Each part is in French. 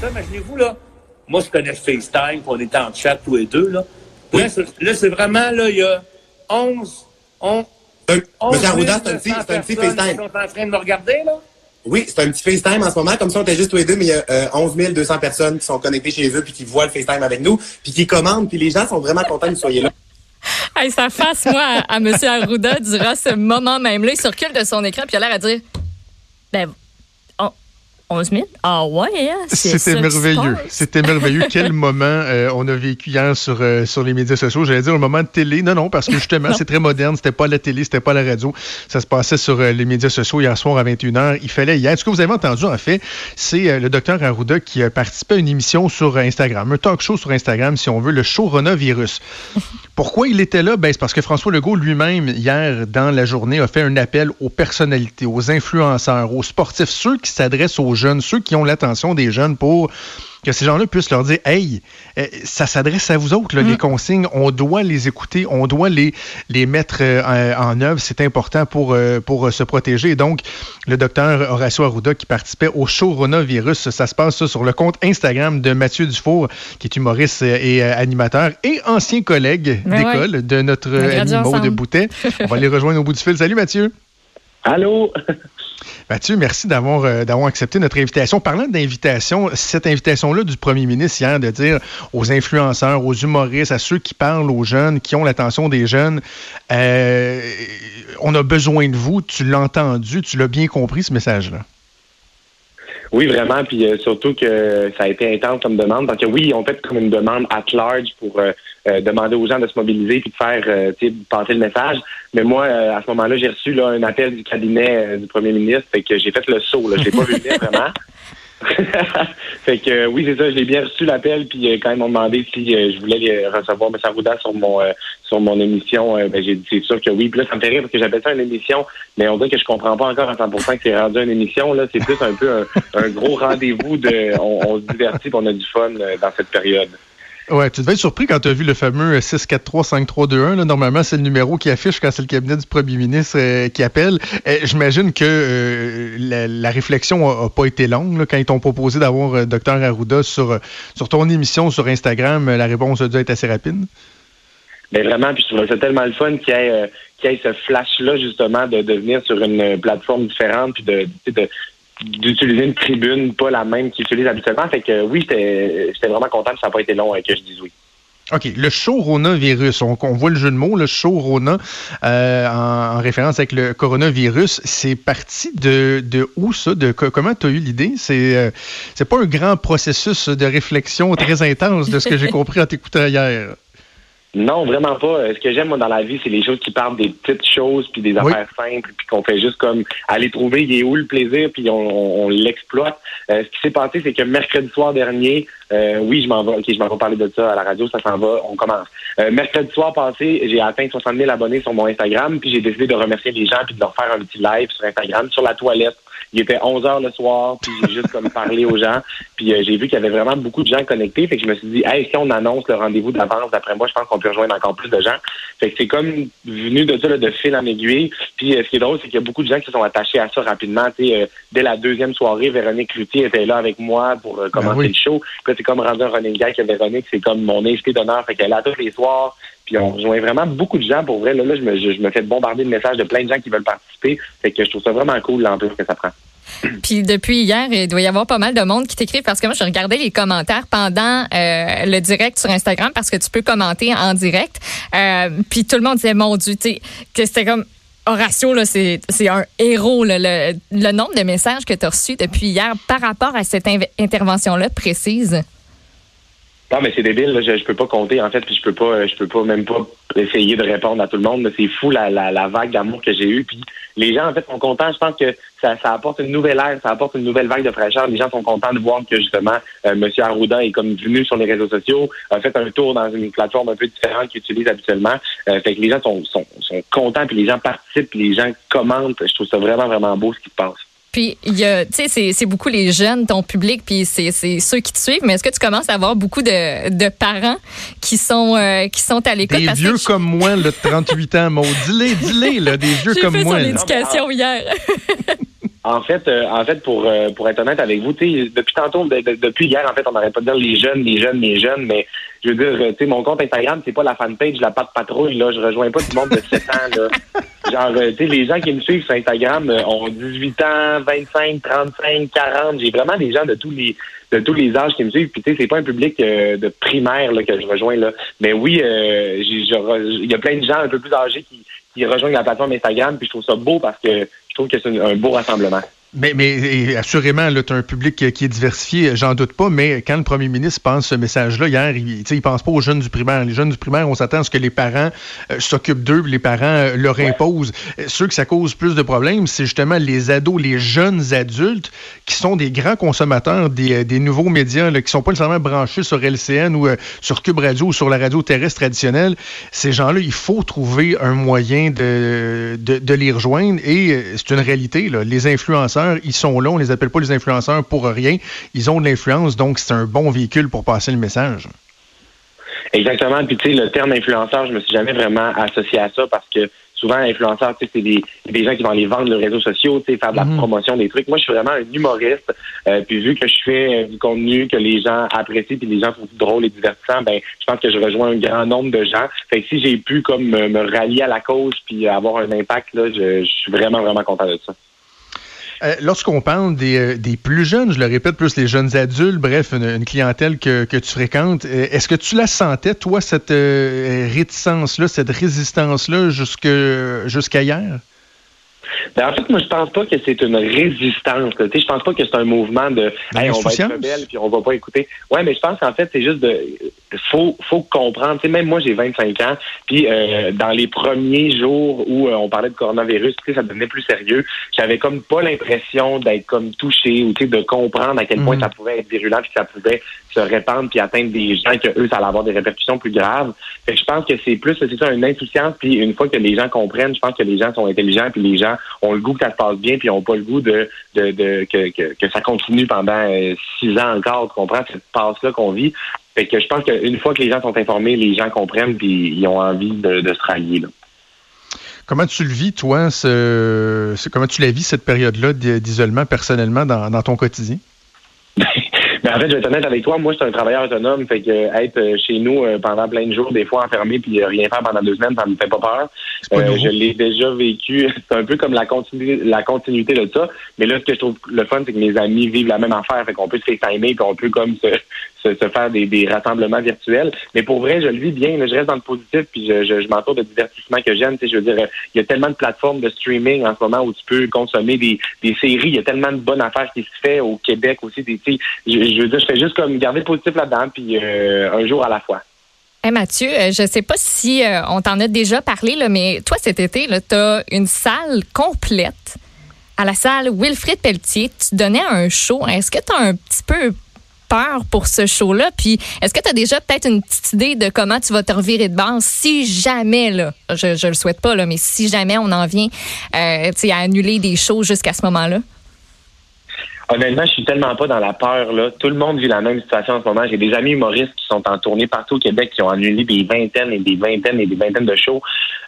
Ça, imaginez-vous, là. Moi, je connais FaceTime, puis on était en chat tous les deux, là. Là, c'est- là, c'est vraiment, là, il y a 11, 11, Euh, 11 Monsieur Arruda, c'est un petit, 200 c'est un petit FaceTime. qui sont en train de me regarder, là. Oui, c'est un petit FaceTime en ce moment. Comme ça, on était juste tous les deux, mais il y a euh, 11 200 personnes qui sont connectées chez eux puis qui voient le FaceTime avec nous, puis qui commandent, puis les gens sont vraiment contents que vous soyez là. Hey, sa face, moi, à, à M. Arruda durant ce moment même-là, il se recule de son écran puis il a l'air à dire Ben, 11 000? Ah ouais, hein? C'était merveilleux. C'était merveilleux. Quel moment euh, on a vécu hier sur, euh, sur les médias sociaux? J'allais dire un moment de télé. Non, non, parce que justement, c'est très moderne. C'était pas la télé, c'était pas la radio. Ça se passait sur euh, les médias sociaux hier soir à 21h. Il fallait hier. Ce que vous avez entendu, en fait, c'est le docteur Arruda qui a participé à une émission sur Instagram, un talk show sur Instagram, si on veut, le show Ronavirus. Pourquoi il était là? Ben, c'est parce que François Legault lui-même, hier, dans la journée, a fait un appel aux personnalités, aux influenceurs, aux sportifs, ceux qui s'adressent aux jeunes, ceux qui ont l'attention des jeunes pour que ces gens-là puissent leur dire Hey, euh, ça s'adresse à vous autres, là, les consignes, on doit les écouter, on doit les, les mettre euh, en, œuvre, c'est important pour, euh, pour se protéger. Et donc, le docteur Horacio Arruda qui participait au show Ronavirus, ça se passe ça, sur le compte Instagram de Mathieu Dufour, qui est humoriste et euh, animateur et ancien collègue Ben d'école de notre ami Maud de. Boutet. On va les rejoindre au bout du fil. Salut Mathieu. Allô? Mathieu, merci d'avoir euh, d'avoir accepté notre invitation. Parlant d'invitation, cette invitation-là du premier ministre hier de dire aux influenceurs, aux humoristes, à ceux qui parlent aux jeunes, qui ont l'attention des jeunes, euh, on a besoin de vous. Tu l'as entendu, tu l'as bien compris ce message-là. Oui, vraiment, puis euh, surtout que ça a été intense comme demande. Donc oui, ils ont fait comme une demande at large pour euh, demander aux gens de se mobiliser puis de faire euh, tu sais, passer le message. Mais moi, euh, à ce moment-là, j'ai reçu là, un appel du cabinet euh, du premier ministre, fait que j'ai fait le saut. Là. Je l'ai pas vu venir vraiment. fait que oui, c'est ça, j'ai bien reçu l'appel, puis euh, quand ils m'ont demandé si euh, je voulais les recevoir M. Arruda sur mon euh, sur mon émission, ben, j'ai dit c'est sûr que oui. Puis là, ça me fait rire parce que j'appelle ça une émission, mais on dirait que je comprends pas encore à 100% que c'est rendu une émission. Là, c'est plus un peu un, un gros rendez-vous de on, on se divertit, puis on a du fun euh, dans cette période. Ouais, tu devais être surpris quand tu as vu le fameux 643-5321. Là. Normalement, c'est le numéro qui affiche quand c'est le cabinet du premier ministre euh, qui appelle. Euh, J'imagine que euh, la, réflexion a, a pas été longue quand ils t'ont proposé d'avoir euh, Dr Arruda sur, sur ton émission sur Instagram. La réponse a dû être assez rapide. Mais vraiment, puis je trouvais ça tellement le fun qu'il y ait, ait ce flash-là, justement, de, de venir sur une plateforme différente, puis de d'utiliser une tribune, pas la même qu'ils utilisent habituellement. Fait que oui, j'étais vraiment content que ça n'a pas été long euh, que je dise oui. OK, le show Rona-virus, on, on voit le jeu de mots, le show Rona, euh, en, en référence avec le coronavirus, c'est parti de, de où ça? De, co- comment tu as eu l'idée? C'est euh, c'est pas un grand processus de réflexion très intense de ce que j'ai compris en t'écoutant hier. Non, vraiment pas. Euh, Ce que j'aime, moi, dans la vie, c'est les choses qui partent des petites choses, puis des Oui. affaires simples, puis qu'on fait juste comme aller trouver il est où le plaisir, puis on, on- on l'exploite. Euh, ce qui s'est passé, c'est que mercredi soir dernier, euh, oui, je m'en vais, ok, je m'en vais parler de ça à la radio, ça s'en va, on commence. Euh, mercredi soir passé, j'ai atteint 60 000 abonnés sur mon Instagram, puis j'ai décidé de remercier les gens, puis de leur faire un petit live sur Instagram, sur la toilette. Il était 11 heures le soir, puis j'ai juste comme parlé aux gens, puis euh, j'ai vu qu'il y avait vraiment beaucoup de gens connectés, fait que je me suis dit, hey, si on annonce le rendez-vous d'avance, d'après moi, je pense qu'on peut rejoindre encore plus de gens. Fait que c'est comme venu de ça, là, de fil en aiguille. Puis euh, ce qui est drôle, c'est qu'il y a beaucoup de gens qui se sont attachés à ça rapidement. Tu sais, euh, dès la deuxième soirée, Véronique Cloutier était là avec moi pour euh, commencer oui. le show. Puis c'est comme rendu un running gag que Véronique, c'est comme mon invité d'honneur. Fait qu'elle est là tous les soirs. Puis on rejoint vraiment beaucoup de gens pour vrai. Là, là je, me, je, me fais bombarder de messages de plein de gens qui veulent participer. Fait que je trouve ça vraiment cool l'ampleur que ça prend. Puis depuis hier, il doit y avoir pas mal de monde qui t'écrit parce que moi, je regardais les commentaires pendant euh, le direct sur Instagram parce que tu peux commenter en direct. Euh, puis tout le monde disait, mon Dieu, tu que c'était comme Horatio, c'est un héros. là. le, le nombre de messages que tu as reçus depuis hier par rapport à cette intervention-là précise. Non, mais c'est débile, là. Je, je peux pas compter, en fait, puis je peux pas, je peux pas même pas essayer de répondre à tout le monde. C'est fou la, la, la vague d'amour que j'ai eue. Puis les gens, en fait, sont contents. Je pense que ça, ça apporte une nouvelle ère, ça apporte une nouvelle vague de fraîcheur. Les gens sont contents de voir que justement, euh, M. Arruda est comme venu sur les réseaux sociaux, a fait un tour dans une plateforme un peu différente qu'il utilise habituellement. Euh, fait que les gens sont, sont, sont contents, puis les gens participent, puis les gens commentent. Je trouve ça vraiment, vraiment beau ce qui se passe. Puis, il y a, tu sais, c'est beaucoup les jeunes, ton public, puis c'est ceux qui te suivent. Mais est-ce que tu commences à avoir beaucoup de, de parents qui sont euh, qui sont à l'écoute? Des vieux comme moi, le 38 ans, Maud. Dis-les, dis-les, là, des vieux comme fait moi. Son éducation hier. En fait, euh, en fait, pour euh, pour être honnête avec vous, depuis tantôt, de, de, depuis hier, en fait, on n'arrête pas de dire les jeunes, les jeunes, les jeunes, mais je veux dire, tu sais, mon compte Instagram, c'est pas la fanpage, la patte patrouille, là. Je rejoins pas tout le monde de 7 ans, là. Genre, tu sais, les gens qui me suivent sur Instagram ont 18 ans, 25, 35, 40. J'ai vraiment des gens de tous les de tous les âges qui me suivent. Puis tu sais, c'est pas un public de primaire là, que je rejoins là. Mais oui, il y a plein de gens un peu plus âgés qui, qui rejoignent la plateforme Instagram. Puis je trouve ça beau parce que je trouve que c'est un beau rassemblement. Mais, mais assurément, tu as un public qui est diversifié, j'en doute pas, mais quand le premier ministre pense ce message-là, hier, il ne pense pas aux jeunes du primaire. Les jeunes du primaire, on s'attend à ce que les parents euh, s'occupent d'eux, les parents euh, leur imposent. Euh, ceux que ça cause plus de problèmes, c'est justement les ados, les jeunes adultes, qui sont des grands consommateurs des, des nouveaux médias, là, qui sont pas nécessairement branchés sur LCN ou sur Cube Radio ou sur la radio terrestre traditionnelle. Ces gens-là, il faut trouver un moyen de, de, de les rejoindre et c'est une réalité. Là. Les influenceurs ils sont là, on les appelle pas les influenceurs pour rien. Ils ont de l'influence, donc c'est un bon véhicule pour passer le message. Exactement. Puis tu sais, le terme influenceur, je me suis jamais vraiment associé à ça parce que souvent, influenceurs, c'est des, des gens qui vont aller vendre les réseaux sociaux, faire de la mhm. promotion des trucs. Moi, je suis vraiment un humoriste. Euh, puis vu que je fais euh, du contenu que les gens apprécient puis les gens trouvent drôle et divertissant, ben je pense que je rejoins un grand nombre de gens. Fait que si j'ai pu comme me, rallier à la cause puis avoir un impact, là, je suis vraiment, vraiment content de ça. Euh, lorsqu'on parle euh, des, plus jeunes, je le répète, plus les jeunes adultes, bref, une, clientèle que, que, tu fréquentes, euh, est-ce que tu la sentais, toi, cette réticence-là, cette résistance-là jusqu'à hier? Ben, en fait, moi, je pense pas que c'est une résistance. Tu sais, je pense pas que c'est un mouvement de hey, on va être rebelle puis on va pas écouter. Ouais, mais je pense qu'en fait, c'est juste de faut faut comprendre. Tu sais, même moi, j'ai 25 ans, puis euh, dans les premiers jours où euh, on parlait de coronavirus, ça devenait plus sérieux. J'avais comme pas l'impression d'être comme touché ou tu sais, de comprendre à quel point mm. ça pouvait être virulent puis que ça pouvait se répandre puis atteindre des gens que eux, ça allait avoir des répercussions plus graves. Fait que je pense que c'est plus c'est ça une insouciance puis une fois que les gens comprennent, je pense que les gens sont intelligents puis les gens ont le goût que ça se passe bien, puis n'ont pas le goût de, de, de que, que, ça continue pendant euh, six ans encore. Tu comprends cette passe-là qu'on vit? Fait que je pense qu'une fois que les gens sont informés, les gens comprennent, puis ils ont envie de, de se rallier. Là. Comment tu le vis, toi? Ce, comment tu la vis, cette période-là d'isolement personnellement dans, dans ton quotidien? Ben, en fait, je vais être honnête avec toi, moi, je suis un travailleur autonome, fait que être euh, chez nous euh, pendant plein de jours, des fois enfermé, puis rien faire pendant deux semaines, ça me fait pas peur. Euh, je l'ai déjà vécu. C'est un peu comme la continuité, la continuité de ça. Mais là, ce que je trouve le fun, c'est que mes amis vivent la même affaire, fait qu'on peut se FaceTimer, puis on peut comme se, se, faire des, des, rassemblements virtuels. Mais pour vrai, je le vis bien. je reste dans le positif, puis je, je, m'entoure de divertissement que j'aime. Je veux dire, il y a tellement de plateformes de streaming en ce moment où tu peux consommer des, des séries. Il y a tellement de bonnes affaires qui se fait au Québec aussi. Des, je, veux dire, je fais juste comme garder positif là-dedans, puis euh, un jour à la fois. Hey Mathieu, euh, je sais pas si euh, on t'en a déjà parlé, là, mais toi, cet été, tu as une salle complète à la salle Wilfrid Pelletier. Tu donnais un show. Est-ce que tu as un petit peu peur pour ce show-là? Puis est-ce que tu as déjà peut-être une petite idée de comment tu vas te revirer de base? Si jamais, là, je ne le souhaite pas, là, mais si jamais on en vient à annuler des shows jusqu'à ce moment-là? Honnêtement, je suis tellement pas dans la peur. Là. Tout le monde vit la même situation en ce moment. J'ai des amis humoristes qui sont en tournée partout au Québec qui ont annulé des vingtaines et des vingtaines et des vingtaines de shows.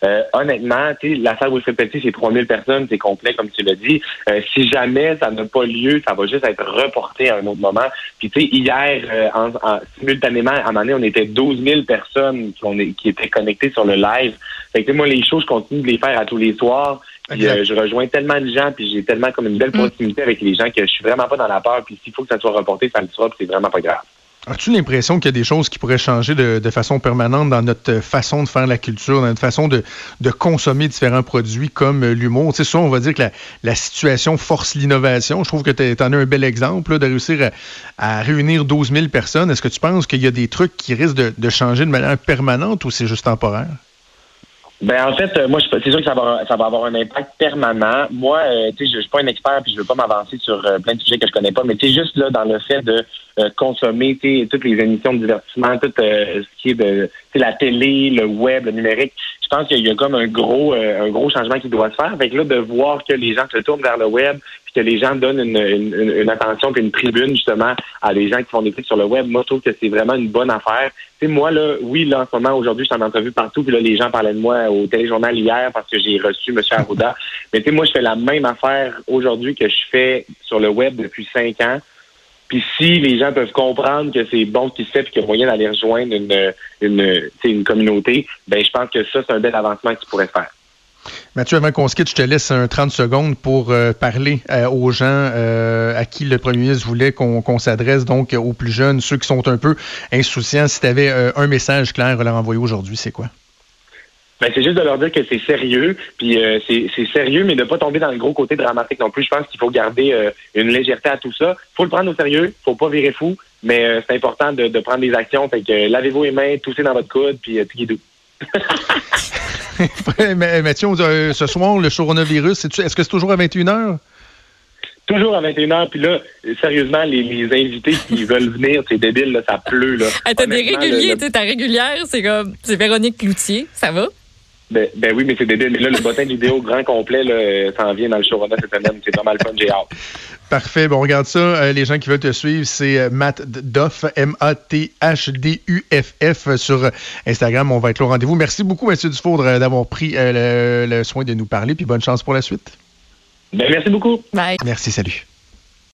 Euh, honnêtement, la salle Wilfrid Petit, c'est 3000 personnes, c'est complet, comme tu l'as dit. Euh, si jamais ça n'a pas lieu, ça va juste être reporté à un autre moment. Puis, tu sais, hier, euh, en, simultanément, à un moment donné, on était 12 000 personnes qui, qui étaient connectées sur le live. Fait que, moi, les shows, je continue de les faire à tous les soirs. Puis, euh, je rejoins tellement de gens, puis j'ai tellement comme une belle mm. proximité avec les gens que je suis vraiment pas dans la peur. Puis s'il faut que ça soit reporté, ça le sera, puis c'est vraiment pas grave. As-tu l'impression qu'il y a des choses qui pourraient changer de, façon permanente dans notre façon de faire la culture, dans notre façon de, consommer différents produits comme l'humour? Tu sais, souvent, on va dire que la, situation force l'innovation. Je trouve que tu en as un bel exemple de réussir à, réunir 12 000 personnes. Est-ce que tu penses qu'il y a des trucs qui risquent de changer de manière permanente ou c'est juste temporaire? Ben en fait, euh, moi, c'est sûr que ça va, ça va avoir un impact permanent. Moi, euh, tu sais, je, suis pas un expert, puis je veux pas m'avancer sur euh, plein de sujets que je connais pas, mais tu sais, juste là dans le fait de consommer, tu toutes les émissions de divertissement, tout ce qui est de, la télé, le web, le numérique. Je pense qu'il y a comme un gros, un gros changement qui doit se faire. Fait que là, de voir que les gens se tournent vers le web, que les gens donnent une, une, une attention puis une tribune justement à des gens qui font des trucs sur le web, moi, je trouve que c'est vraiment une bonne affaire moi, là, oui, là, en ce moment, aujourd'hui, je suis en entrevue partout, puis là, les gens parlaient de moi au téléjournal hier parce que j'ai reçu M. Arruda. Mais tu sais, moi, je fais la même affaire aujourd'hui que je fais sur le web depuis cinq ans. Puis si les gens peuvent comprendre que c'est bon ce qui se fait et qu'il y a moyen d'aller rejoindre une, une, une communauté, ben je pense que ça, c'est un bel avancement qui pourrait se faire. Mathieu, avant qu'on se quitte, je te laisse un 30 secondes pour euh, parler euh, aux gens euh, à qui le premier ministre voulait qu'on s'adresse, donc aux plus jeunes, ceux qui sont un peu insouciants. Si tu avais un message clair à leur envoyer aujourd'hui, c'est quoi? Ben, c'est juste de leur dire que c'est sérieux, puis c'est sérieux, mais de ne pas tomber dans le gros côté dramatique non plus. Je pense qu'il faut garder une légèreté à tout ça. faut le prendre au sérieux, faut pas virer fou, mais c'est important de, prendre des actions. Fait que lavez-vous les mains, toussez dans votre coude, puis euh, doux. Mathieu, euh, ce soir, le coronavirus, est-ce que c'est toujours à 21h? Toujours à 21h, puis là, sérieusement, les, invités qui veulent venir, c'est débile, là, ça pleut. Là. t'as des réguliers, ta régulière, c'est comme c'est Véronique Cloutier, ça va? Ben, ben, oui, mais c'est débile. Mais là, le bottin vidéo grand complet, là, s'en vient dans le showrunner cette semaine. C'est pas mal fun, j'ai hâte. Parfait. Bon, regarde ça. Euh, les gens qui veulent te suivre, c'est euh, Matt Duff, M-A-T-H-D-U-F-F sur Instagram. On va être au rendez-vous. Merci beaucoup, M. Dufourdre, d'avoir pris euh, le, le, soin de nous parler. Puis bonne chance pour la suite. Ben, merci beaucoup. Bye. Merci, salut.